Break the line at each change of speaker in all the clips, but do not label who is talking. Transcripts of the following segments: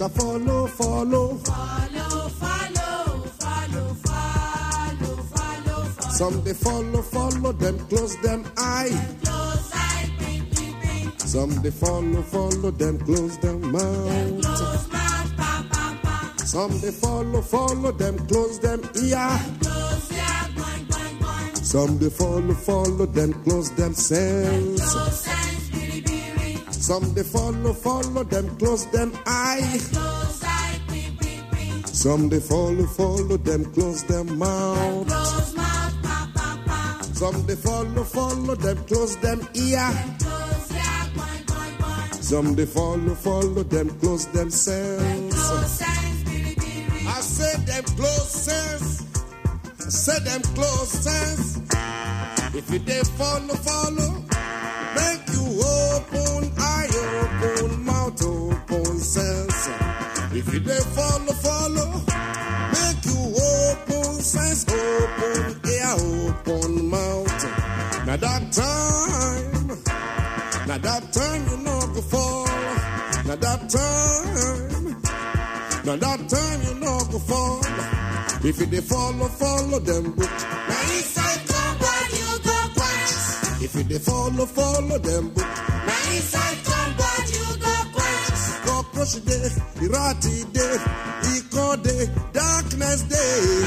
Mr. Follow,
follow. Follow, follow, follow, follow, follow, follow.
Some they follow, follow them, close them eye.
Close eye, bing, bing, bing.
Some they follow, follow them, close them mouth.
Close mouth, pa, pa, pa.
Some they follow, follow them, close them ear. Some they follow, follow, then close themselves. Some they follow, follow, them, close them eye. Some they follow, follow, them, close them mouth. Some they follow, follow, them, close them ear. Close ear, point Some they follow, follow, them, close themselves. I said them close sense. I say them close sense. If you they follow, follow, make you open If you they follow, follow, make you open sense, open ear, open mouth. Now that time, now that time you know go fall. Now that time, now that time you know go fall. If they follow, follow them book.
Now inside what you go quench.
If they follow, follow them book.
Now inside you go
Cockroach day, irati day, eco day, darkness day.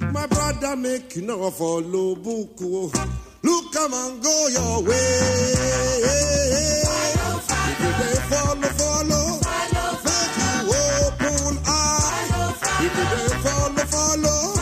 You.
My brother make you know follow book. oh. Look come and go your way.
Follow, follow.
follow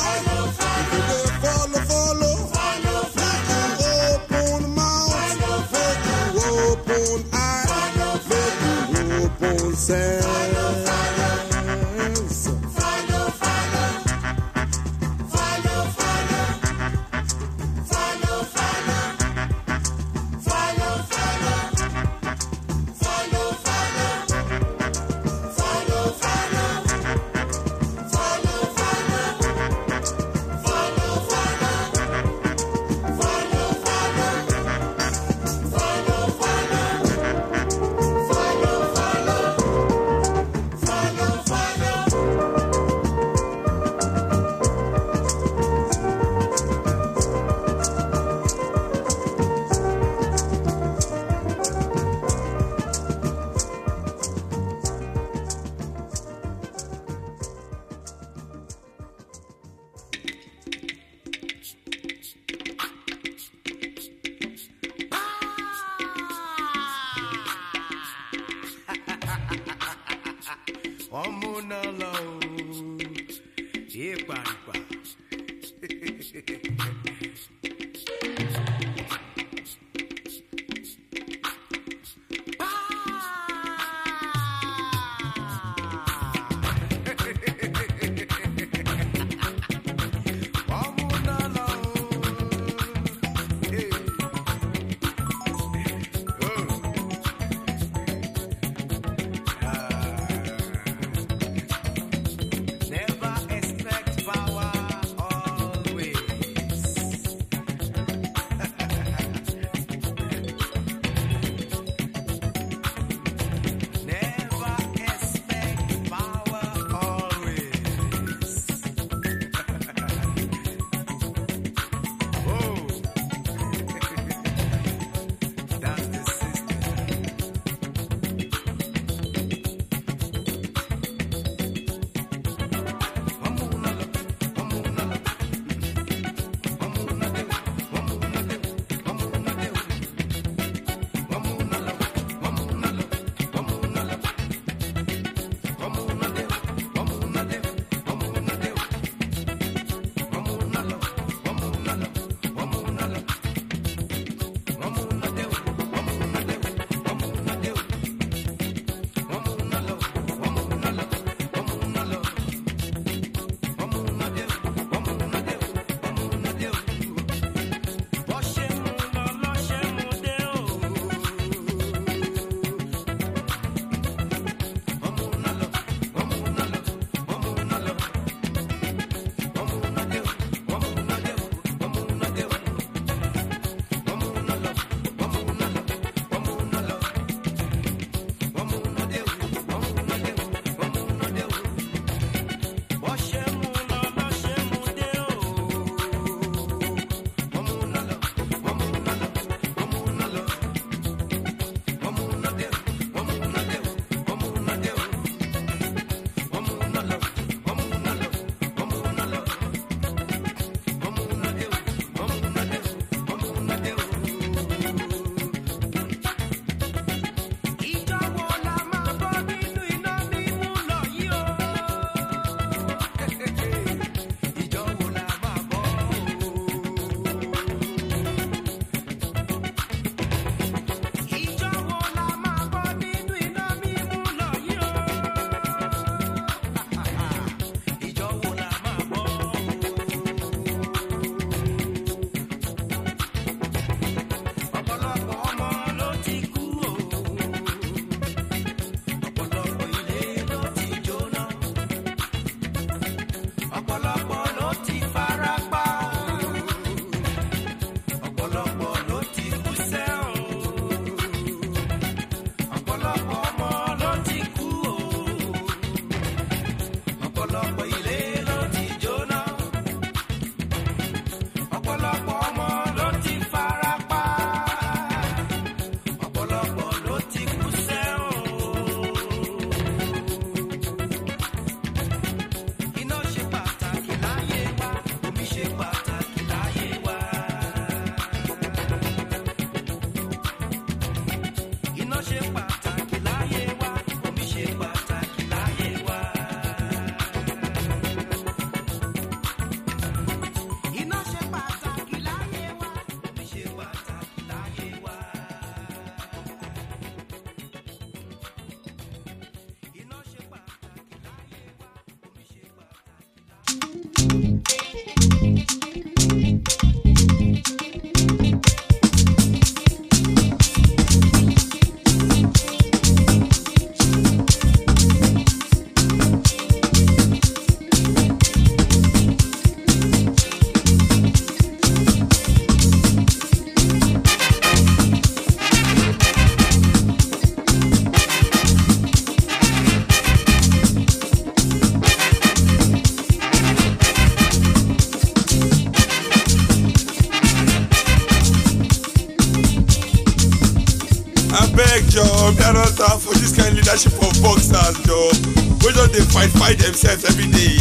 themselves every day.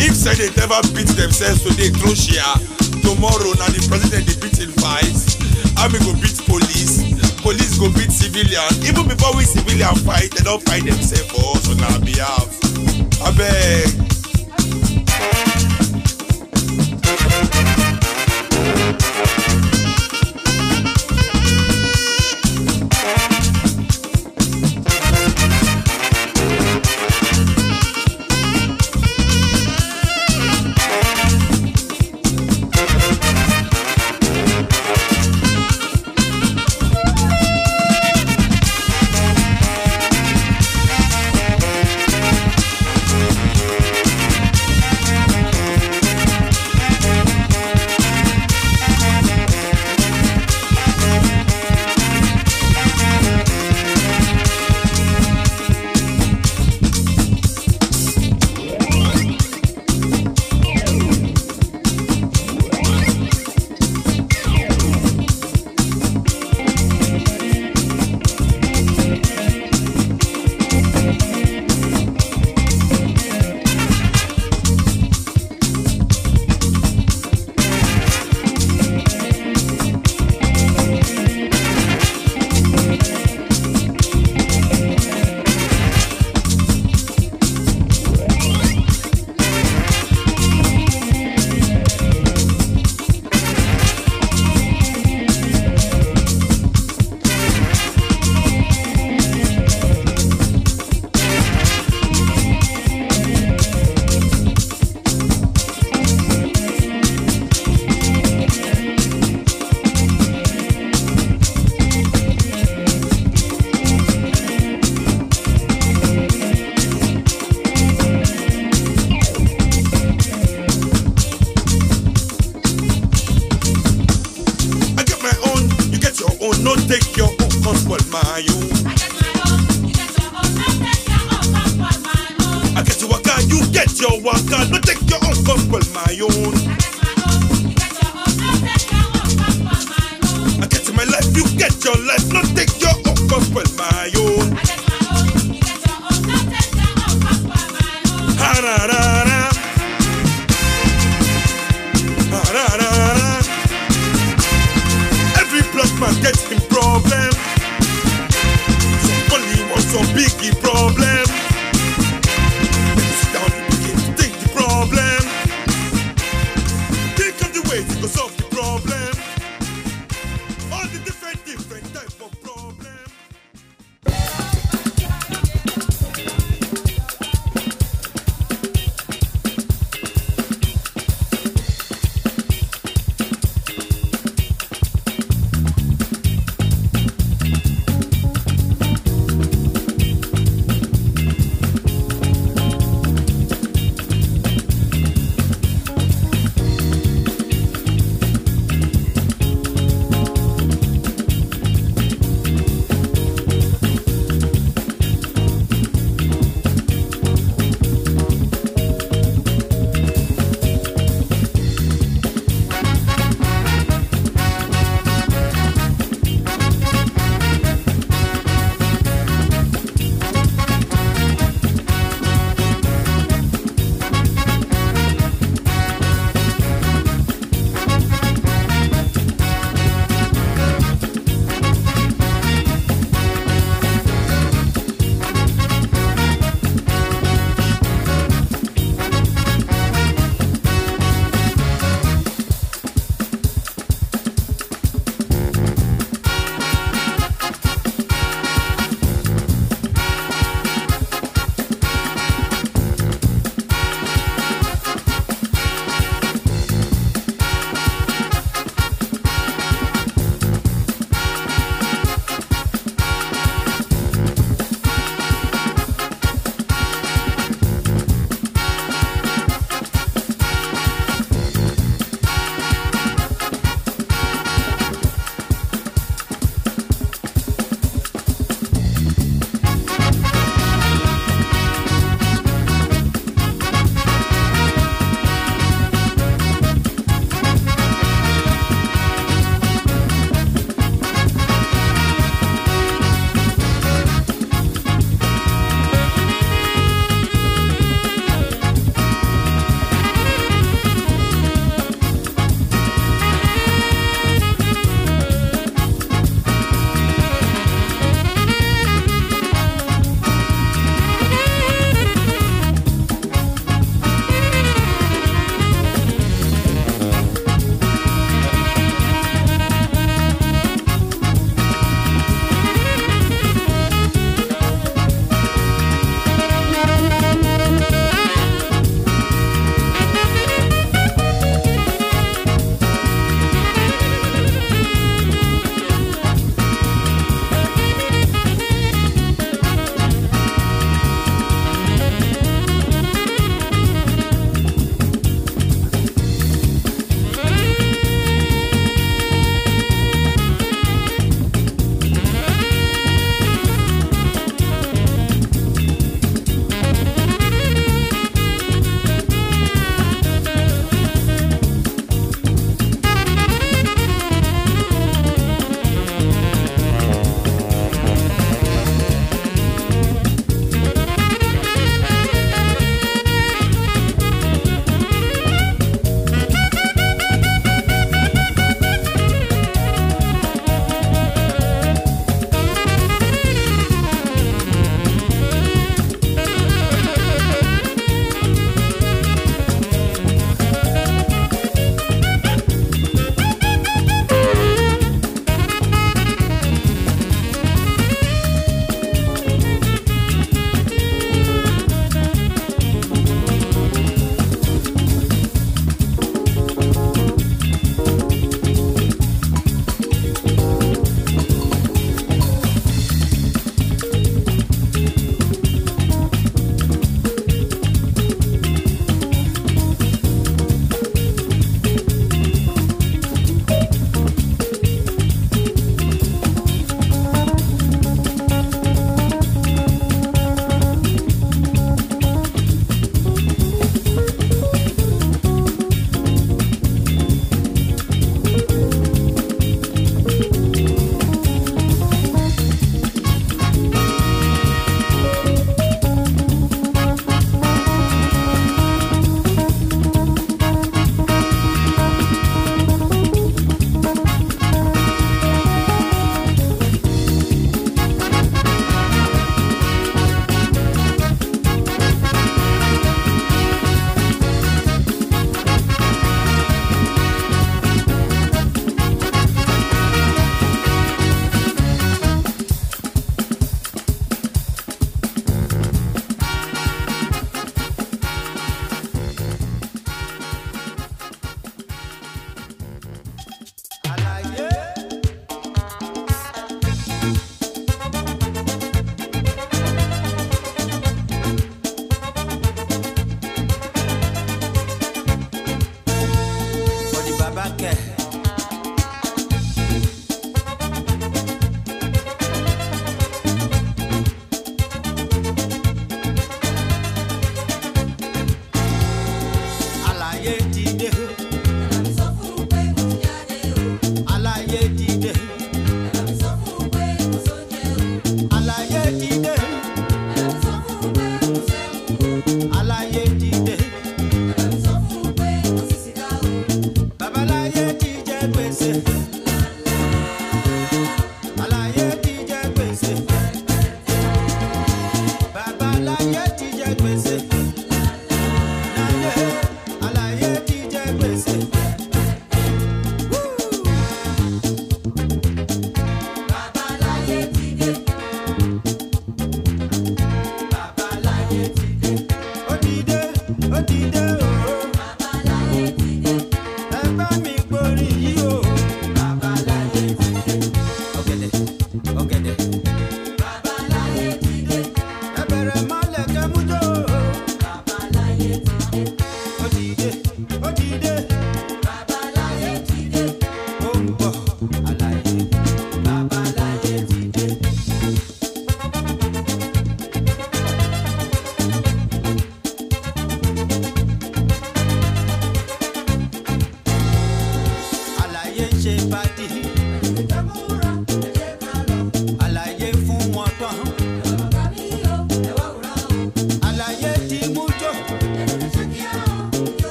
If say they never beat themselves today share tomorrow na the president dey beat him vice army go beat police. Police go beat civilian. Even before we civilian fight dem don fight themselves for us on our behalf. Abeg.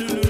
lulu.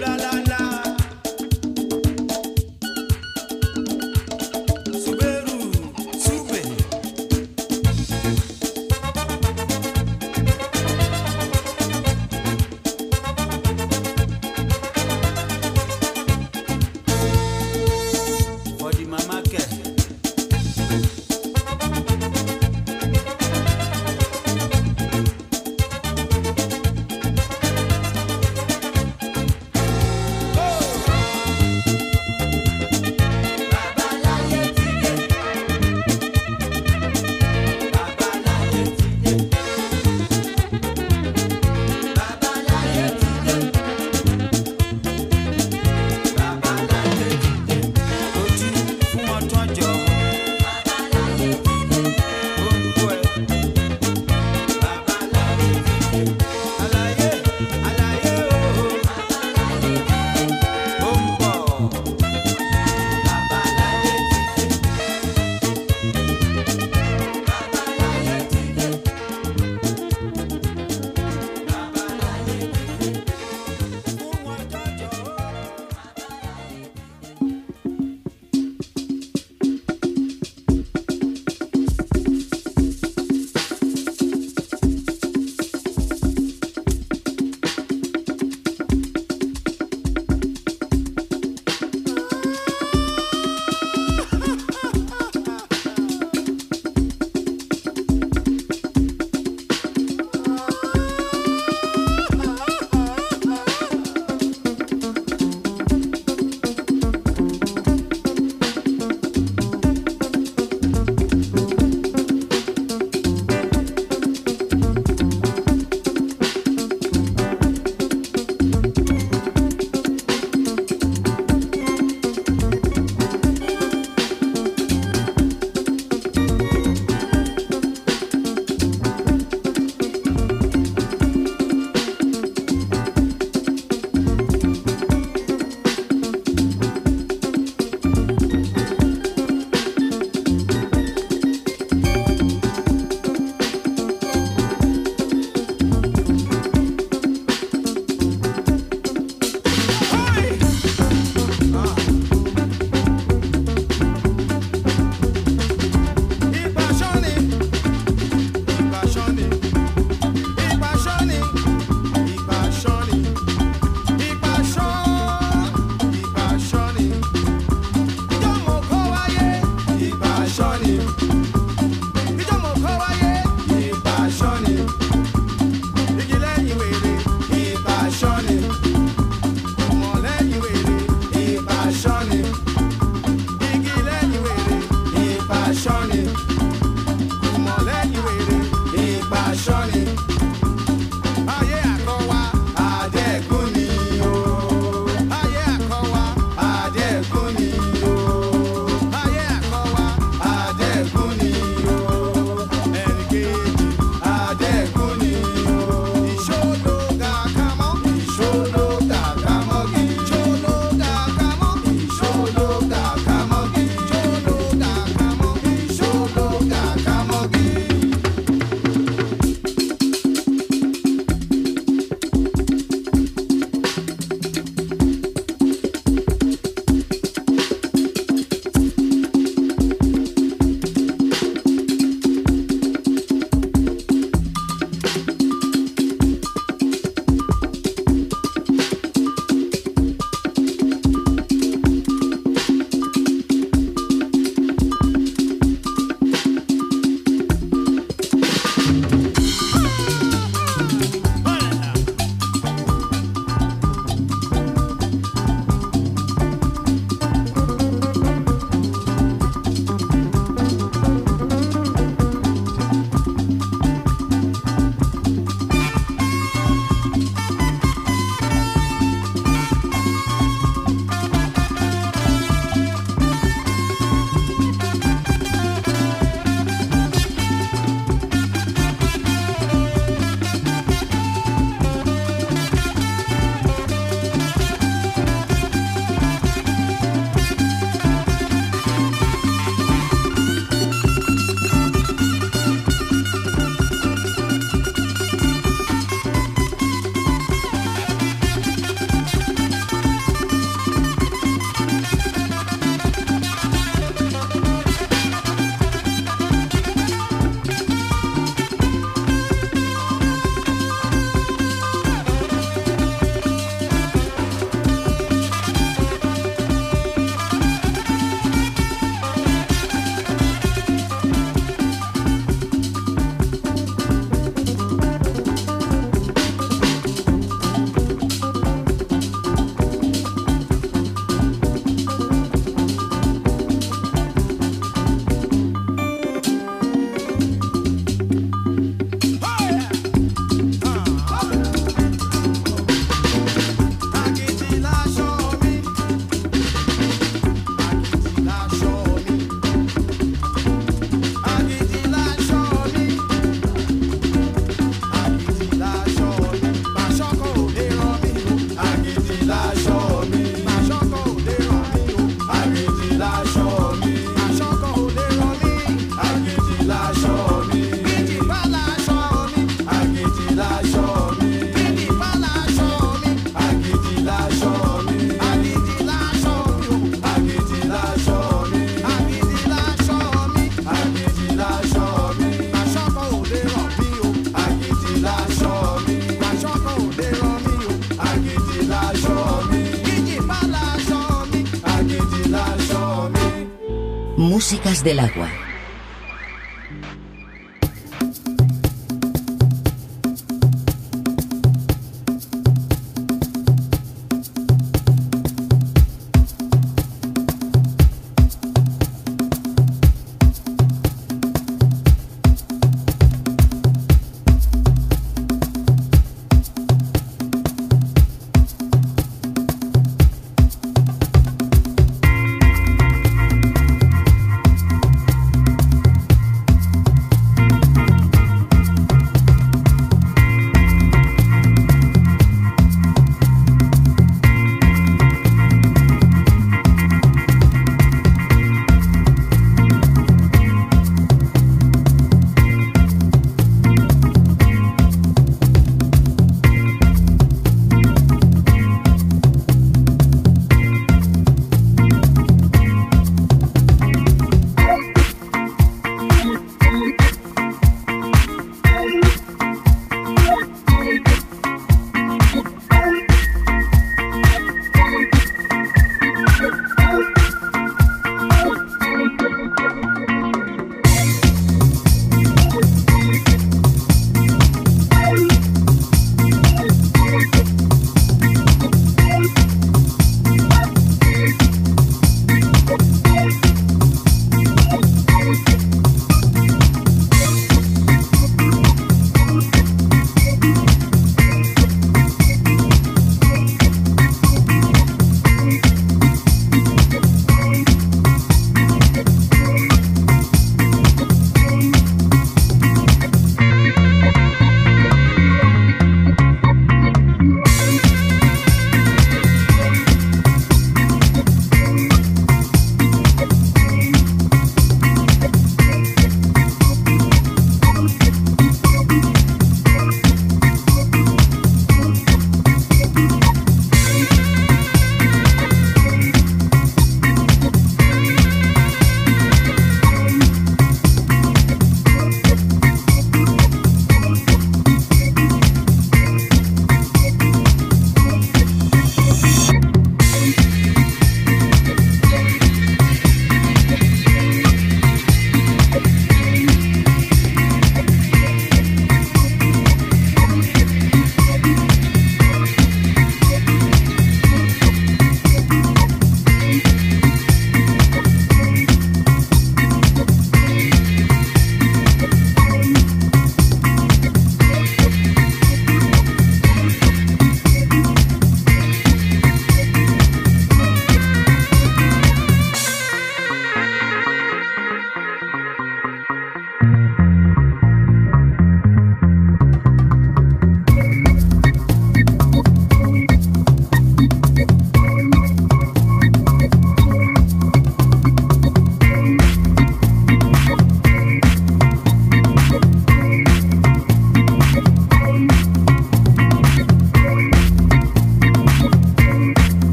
Del agua.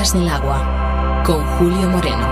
Del Agua con Julio Moreno.